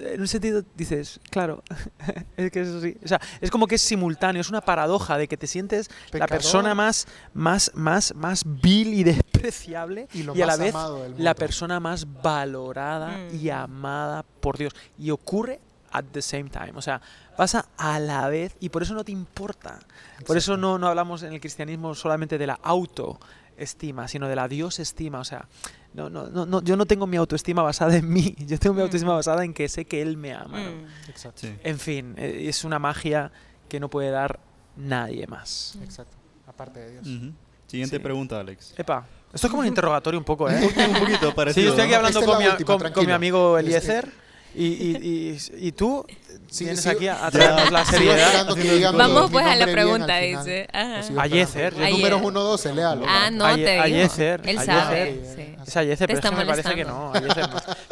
en un sentido dices, claro, es que eso sí, o sea, es como que es simultáneo, es una paradoja de que te sientes la persona más más más más vil y despreciable Y lo a la vez la persona más valorada y Mm. amada por Dios y ocurre at the same time, o sea, pasa a la vez y por eso no te importa. Por eso no, no hablamos en el cristianismo solamente de la autoestima, sino de la Dios estima. O sea, no, no, no, no, yo no tengo mi autoestima basada en mí, yo tengo mi Mm. autoestima basada en que sé que Él me ama. ¿no? Mm. Exacto. Sí. En fin, eh, es una magia que no puede dar nadie más. Exacto. Aparte de Dios. Siguiente Sí. pregunta, Alex. Epa, esto es como un interrogatorio un poco, ¿eh? un poquito Sí, parecido. yo estoy aquí ¿no? hablando es con, la mi, última, con- con mi amigo Es- Eliezer y, y, y, y tú Sí, vienes sí, aquí a, traernos la seriedad. Vamos pues a la pregunta, dice. Ajá. Lo sigo Ayezer, esperando. yo- El número Ayer. 1, 12, léalo. Ah, no, Aye- te digo. Ayezer, Él sabe. Sí. Es Ayezer, Te pero es que está me parece que no. no.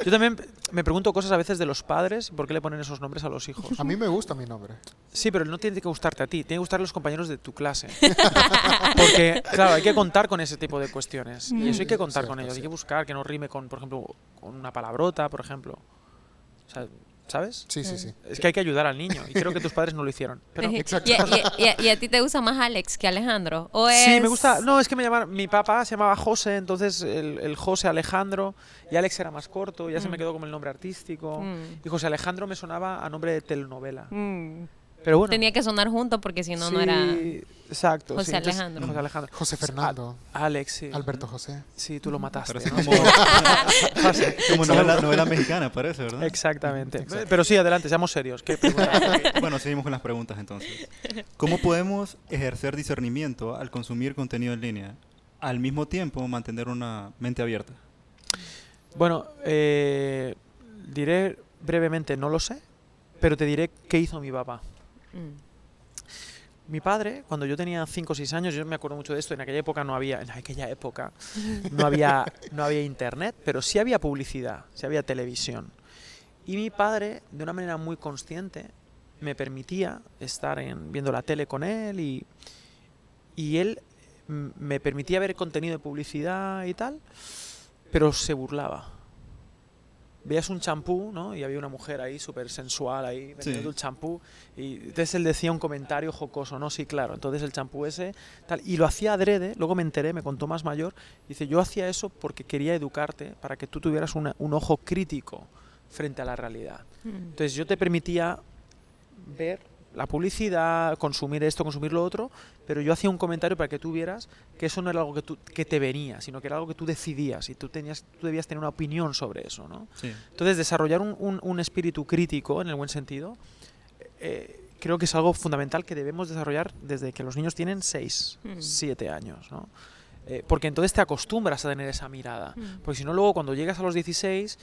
Yo también me pregunto cosas a veces de los padres, ¿por qué le ponen esos nombres a los hijos? A mí me gusta mi nombre. Sí, pero no tiene que gustarte a ti, tiene que gustar a los compañeros de tu clase. Porque, claro, hay que contar con ese tipo de cuestiones. Y eso hay que contar con ellos. Hay que buscar que no rime con, por ejemplo, con una palabrota, por ejemplo. O sea, ¿Sabes? Sí, sí, sí. Es que hay que ayudar al niño. Y creo que tus padres no lo hicieron. Pero, Exacto. ¿Y, y- y- y a ti te gusta más Alex que Alejandro? ¿O Sí, me gusta. No, es que me llamaron. Mi papá se llamaba José, entonces el, el José Alejandro. Y Alex era más corto, ya se me Mm. quedó como el nombre artístico. Mm. Y José Alejandro me sonaba a nombre de telenovela. Mm. Pero bueno. Tenía que sonar junto porque si no, no era... Exacto. José sí, entonces, Alejandro. José Alejandro. José Fernando. Alex, sí. Alberto José. Sí, tú lo mataste. Parece ¿no? como, como novela, novela mexicana, parece, ¿verdad? Exactamente. Pero sí, adelante, seamos serios. ¿Qué? Bueno, seguimos con las preguntas entonces. ¿Cómo podemos ejercer discernimiento al consumir contenido en línea? Al mismo tiempo mantener una mente abierta. bueno, eh, diré brevemente, no lo sé, pero te diré qué hizo mi papá. Mm. Mi padre, cuando yo tenía 5 o 6 años, yo me acuerdo mucho de esto, en aquella época no había, en aquella época no había, no había internet, pero sí había publicidad, sí había televisión. Y mi padre, de una manera muy consciente, me permitía estar en, viendo la tele con él y, y él me permitía ver contenido de publicidad y tal, pero se burlaba. Veías un champú, ¿no? Y había una mujer ahí súper sensual ahí vendiendo Sí. el champú y entonces él decía un comentario jocoso, ¿no? Sí, claro. Entonces el champú ese tal y lo hacía adrede, luego me enteré, me contó más mayor, dice, "Yo hacía eso porque quería educarte para que tú tuvieras una- un ojo crítico frente a la realidad." Mm. Entonces yo te permitía ver la publicidad, consumir esto, consumir lo otro, pero yo hacía un comentario para que tú vieras que eso no era algo que, tú, que te venía, sino que era algo que tú decidías y tú, tenías, tú debías tener una opinión sobre eso. ¿no? Sí. Entonces desarrollar un, un- un espíritu crítico, en el buen sentido, eh, creo que es algo fundamental que debemos desarrollar desde que los niños tienen 6, Mm. 7 años. ¿no? Eh, porque entonces te acostumbras a tener esa mirada. Mm. Porque si no, luego cuando llegas a los 16,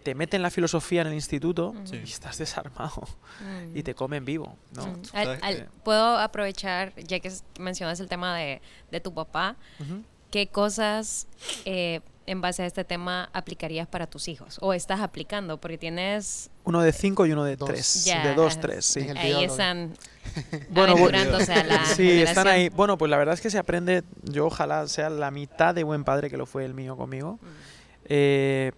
te meten la filosofía en el instituto Mm. Sí. y estás desarmado Mm. y te comen vivo, ¿no? Mm. Al- ¿Sabes al- qué? Puedo aprovechar, ya que mencionas el tema de, de tu papá, Ujú. ¿qué cosas eh, en base a este tema aplicarías para tus hijos? ¿O estás aplicando? Porque tienes... Uno de cinco y uno de Dos. tres. Ya, de dos, tres, sí. Ahí están Bueno, aventurándose a la Sí, están ahí. Bueno, pues la verdad es que se aprende, yo ojalá sea la mitad de buen padre que lo fue el mío conmigo. Mm. Eh,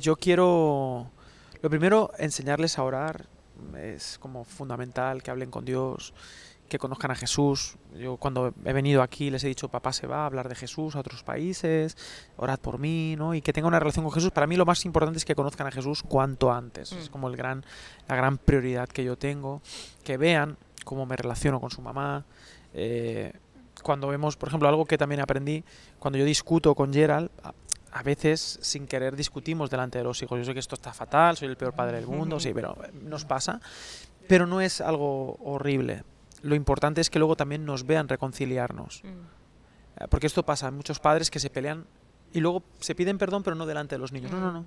yo quiero, lo primero, enseñarles a orar. Es como fundamental que hablen con Dios, que conozcan a Jesús. Yo cuando he venido aquí les he dicho, papá se va a hablar de Jesús a otros países, orad por mí, ¿no? Y que tenga una relación con Jesús. Para mí lo más importante es que conozcan a Jesús cuanto antes. Es Mm. como el gran, la gran prioridad que yo tengo. Que vean cómo me relaciono con su mamá. Eh, cuando vemos, por ejemplo, algo que también aprendí, cuando yo discuto con Gerald, a, veces sin querer discutimos delante de los hijos. Yo sé que esto está fatal, soy el peor padre del mundo, sí, pero eh, nos pasa. Pero no es algo horrible. Lo importante es que luego también nos vean reconciliarnos. Mm. Eh, Porque esto pasa, muchos padres que se pelean y luego se piden perdón, pero no delante de los niños. No, no, no.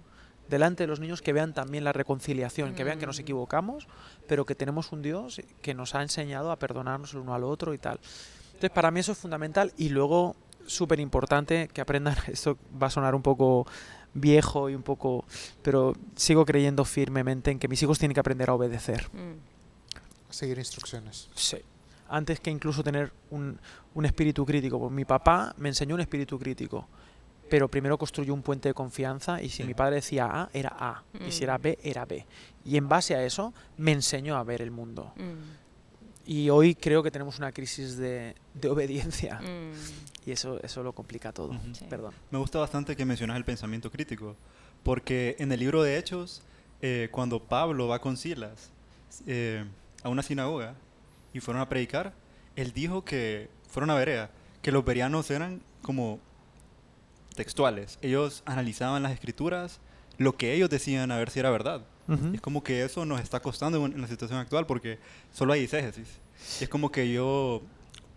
Delante de los niños que vean también la reconciliación, que vean que nos Mm. equivocamos, pero que tenemos un Dios que nos ha enseñado a perdonarnos el uno al otro y tal. Entonces, para mí eso es fundamental y luego súper importante que aprendan, esto va a sonar un poco viejo y un poco, pero sigo creyendo firmemente en que mis hijos tienen que aprender a obedecer. Mm. Seguir instrucciones. Sí. antes que incluso tener un, un espíritu crítico. Pues mi papá me enseñó un espíritu crítico, pero primero construyó un puente de confianza y si Sí. mi padre decía A, era A, y si Mm. era B, era B. Y en base a eso me enseñó a ver el mundo. Y hoy creo que tenemos una crisis de, de obediencia mm, y eso, eso lo complica todo. Sí. Perdón. Me gusta bastante que mencionas el pensamiento crítico, porque en el libro de Hechos, eh, cuando Pablo va con Silas eh, a una sinagoga y fueron a predicar, él dijo que fueron a Berea, que los bereanos eran como textuales. Ellos analizaban las escrituras, lo que ellos decían a ver si era verdad. Y es como que eso nos está costando en la situación actual porque solo hay exégesis. Y es como que yo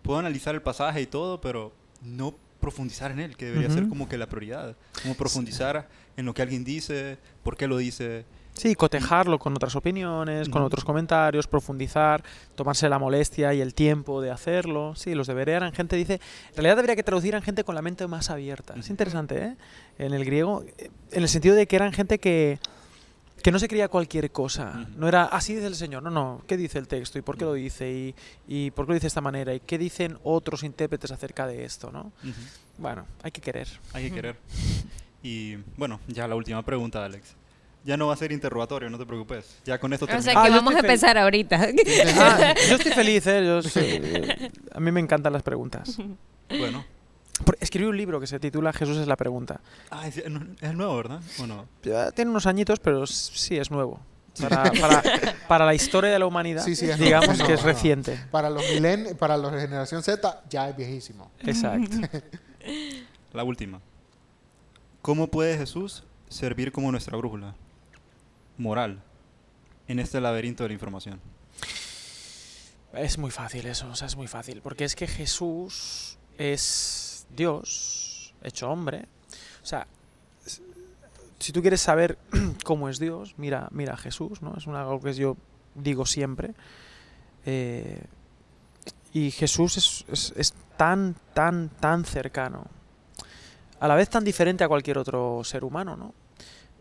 puedo analizar el pasaje y todo, pero no profundizar en él, que debería ser como que la prioridad. Como profundizar en lo que alguien dice, por qué lo dice. Sí, cotejarlo con otras opiniones, con otros comentarios, profundizar, tomarse la molestia y el tiempo de hacerlo. Sí, los debería eran gente, dice, en realidad debería que traducir eran gente con la mente más abierta. Es interesante, ¿eh? En el griego, eh, en el sentido de que eran gente que, que no se creía cualquier cosa. No era así dice el Señor, no, no, ¿qué dice el texto? ¿Y por qué lo dice? ¿Y, y por qué lo dice de esta manera? ¿Y qué dicen otros intérpretes acerca de esto? ¿no? Bueno, hay que querer. Hay que querer. Y bueno, ya la última pregunta, Alex. Ya no va a ser interrogatorio, no te preocupes. Ya con esto O sea que Ah, yo vamos a estoy empezar ahorita. Ah, yo estoy feliz, ¿eh? Yo a mí me encantan las preguntas. Bueno. Escribí un libro que se titula Jesús es la pregunta. Ah, es, nuevo, ¿verdad? ¿O no? Ya tiene unos añitos, pero sí es nuevo. Para, para, para la historia de la humanidad, Sí, sí, es digamos nuevo, que es no, no. reciente. Para los milen, para la generación Z ya es viejísimo. Exacto. La última. ¿Cómo puede Jesús servir como nuestra brújula moral en este laberinto de la información? Es muy fácil eso, o sea, es muy fácil. Porque es que Jesús es Dios, hecho hombre. O sea, si tú quieres saber cómo es Dios, mira, mira a Jesús, ¿no? Es algo que yo digo siempre. Eh, y Jesús es, es- es tan, tan, tan cercano. A la vez tan diferente a cualquier otro ser humano, ¿no?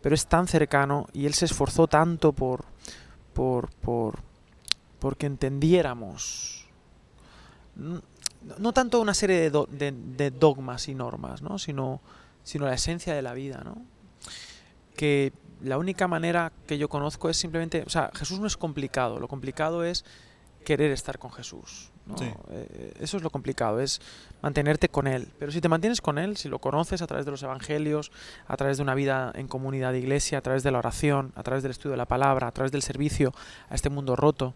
Pero es tan cercano y Él se esforzó tanto por, por, por, porque entendiéramos no, tanto una serie de, do- de- de dogmas y normas, ¿no? sino, sino la esencia de la vida, ¿no? Que la única manera que yo conozco es simplemente, o sea, Jesús no es complicado, lo complicado es querer estar con Jesús. ¿no? Sí. Eh, eso es lo complicado, es mantenerte con Él. Pero si te mantienes con Él, si lo conoces a través de los evangelios, a través de una vida en comunidad de iglesia, a través de la oración, a través del estudio de la palabra, a través del servicio a este mundo roto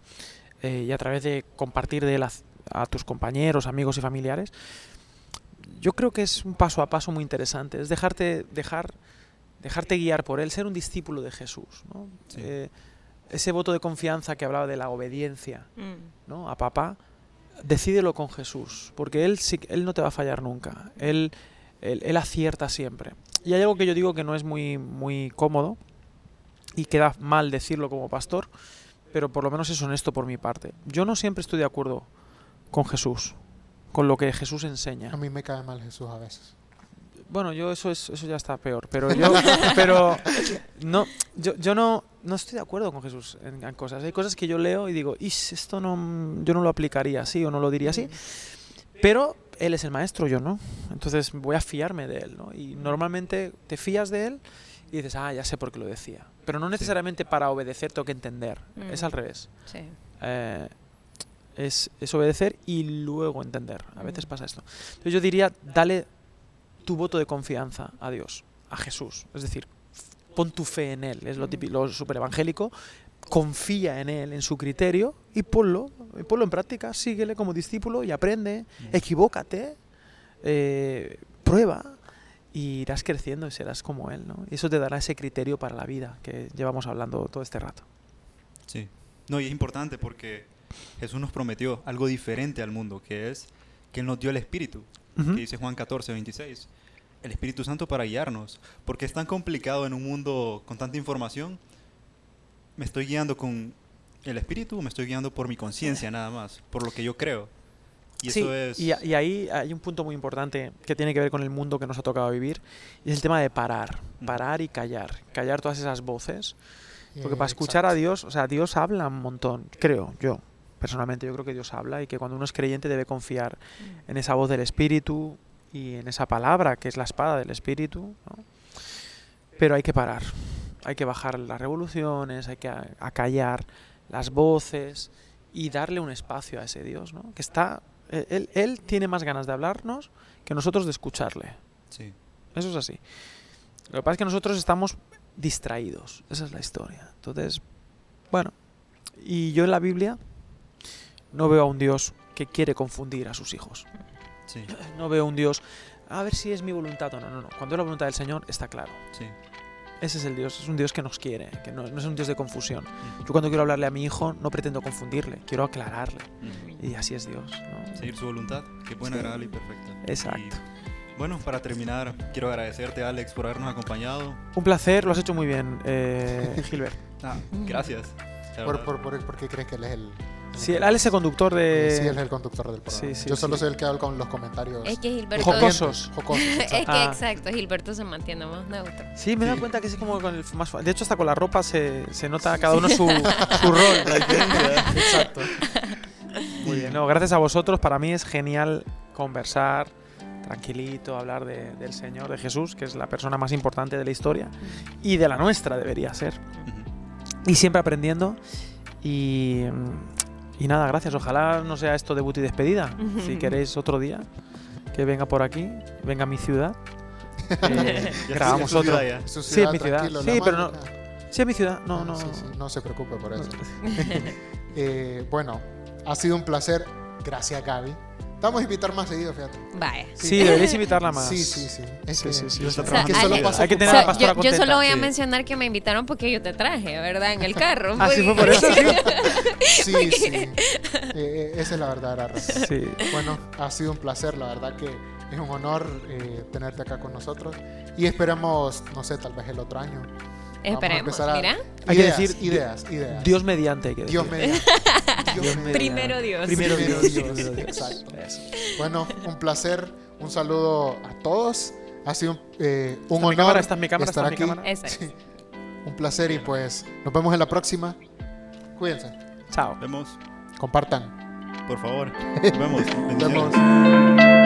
eh, y a través de compartir de él a, tus compañeros, amigos y familiares, yo creo que es un paso a paso muy interesante. Es dejarte, dejar, dejarte guiar por él, ser un discípulo de Jesús. ¿no? Sí. Eh, ese voto de confianza que hablaba de la obediencia Mm, ¿no? a papá, decídelo con Jesús, porque él, sí, él no te va a fallar nunca. Él, él, él acierta siempre. Y hay algo que yo digo que no es muy, muy cómodo y queda mal decirlo como pastor, pero por lo menos es honesto por mi parte. Yo no siempre estoy de acuerdo con Jesús, con lo que Jesús enseña. A mí me cae mal Jesús a veces. Bueno, yo eso es eso ya está peor, pero yo pero no yo, yo no no estoy de acuerdo con Jesús en, en cosas. Hay cosas que yo leo y digo, "Ish, esto no yo no lo aplicaría así o no lo diría así." Pero él es el maestro, yo no. Entonces voy a fiarme de él, ¿no? Y normalmente te fías de él y dices, "Ah, ya sé por qué lo decía." Pero no necesariamente para obedecer tengo que entender. Es Mm. al revés. sí. Eh, es, es obedecer y luego entender. A veces pasa esto. Entonces yo diría, dale tu voto de confianza a Dios, a Jesús. Es decir, pon tu fe en Él, es lo, típico, lo super evangélico. Confía en Él, en su criterio y ponlo, y ponlo en práctica. Síguele como discípulo y aprende. Equivócate, eh, prueba y irás creciendo y serás como Él. ¿no? Y eso te dará ese criterio para la vida que llevamos hablando todo este rato. Sí. No, y es importante porque Jesús nos prometió algo diferente al mundo, que es que Él nos dio el Espíritu, que dice Juan 14, 26. El Espíritu Santo para guiarnos. Porque es tan complicado en un mundo con tanta información. ¿Me estoy guiando con el Espíritu o me estoy guiando por mi conciencia nada más? Por lo que yo creo. Y Sí, eso es... y, a- y ahí hay un punto muy importante que tiene que ver con el mundo que nos ha tocado vivir, y es el tema de parar, parar y callar, callar todas esas voces, porque para escuchar a. Dios, o sea, Dios habla un montón, creo yo, personalmente yo creo que Dios habla y que cuando uno es creyente debe confiar en esa voz del Espíritu y en esa palabra que es la espada del Espíritu. ¿no? Pero hay que parar, hay que bajar las revoluciones, hay que acallar las voces y darle un espacio a ese Dios, ¿no? que está, él- él, él tiene más ganas de hablarnos que nosotros de escucharle. Sí. Eso es así. Lo que pasa es que nosotros estamos distraídos. Esa es la historia. Entonces, bueno. Y yo en la Biblia no veo a un Dios que quiere confundir a sus hijos. Sí. No veo un Dios, a ver si es mi voluntad o no. No, no. Cuando es la voluntad del Señor, está claro. Sí. Ese es el Dios. Es un Dios que nos quiere, que no, no es un Dios de confusión. Ujú. Yo cuando quiero hablarle a mi hijo, no pretendo confundirle, quiero aclararle. Ujú. Y así es Dios. ¿no? Seguir su voluntad, que es buena, Sí. agradable y perfecta. Exacto. Y, bueno, para terminar, quiero agradecerte, Alex, por habernos acompañado. Un placer, lo has hecho muy bien, eh, Gilbert. Ah, gracias. ¿Por, por, por, por qué crees que él es el...? Sí, él es el conductor de... Sí, él es el conductor del programa. sí, sí, Yo solo sí. soy el que habla con los comentarios. Es que Gilberto... Jocosos. Jocosos, Es exacto. que Ah. exacto, Gilberto se mantiene más neutro. Sí, me he dado cuenta que es como con el más De hecho, hasta con la ropa se, se nota cada uno su, su rol. Exacto. Muy bien. No, gracias a vosotros. Para mí es genial conversar tranquilito, hablar de- del Señor, de Jesús, que es la persona más importante de la historia y de la nuestra debería ser. Y siempre aprendiendo. Y, y nada, gracias. Ojalá no sea esto debut y despedida. Si queréis otro día, que venga por aquí, venga a mi ciudad. eh, grabamos es otro. ciudad Sí, en mi ciudad. Sí, pero no- Sí, a mi ciudad. No, ah, no. sí, sí, no se preocupe por eso. Eh, bueno, ha sido un placer. Gracias, Gaby. Te vamos a invitar más seguido, fíjate. Vaya. Sí, deberías invitarla más. Sí, sí, sí. Es Sí, que, sí, sí. Yo está O sea, trabajando que solo hay- hay que O tener sea, a la pastora yo, yo solo contenta. voy a Sí. mencionar que me invitaron porque yo te traje, ¿verdad? En el carro. Ah, sí, fue por eso, sí. Sí, sí. Eh, eh, esa es la verdadera razón. Sí. Bueno, ha sido un placer, la verdad que es un honor eh, tenerte acá con nosotros y esperemos, no sé, tal vez el otro año. Esperemos, empezar a- mira. Hay que Ideas, decir, ideas, ideas. Dios mediante, hay que decir. Dios mediante. Dios mediante. Primero Dios. Primero Primero Dios. Dios, exacto. Eso. Bueno, un placer, un saludo a todos. Ha sido eh, un ¿Está mi honor cámara? ¿Está mi cámara? estar ¿Está mi aquí. es. Sí. Un placer y pues nos vemos en la próxima. Cuídense, Chao. Vemos, compartan. por favor. Nos vemos. Nos vemos.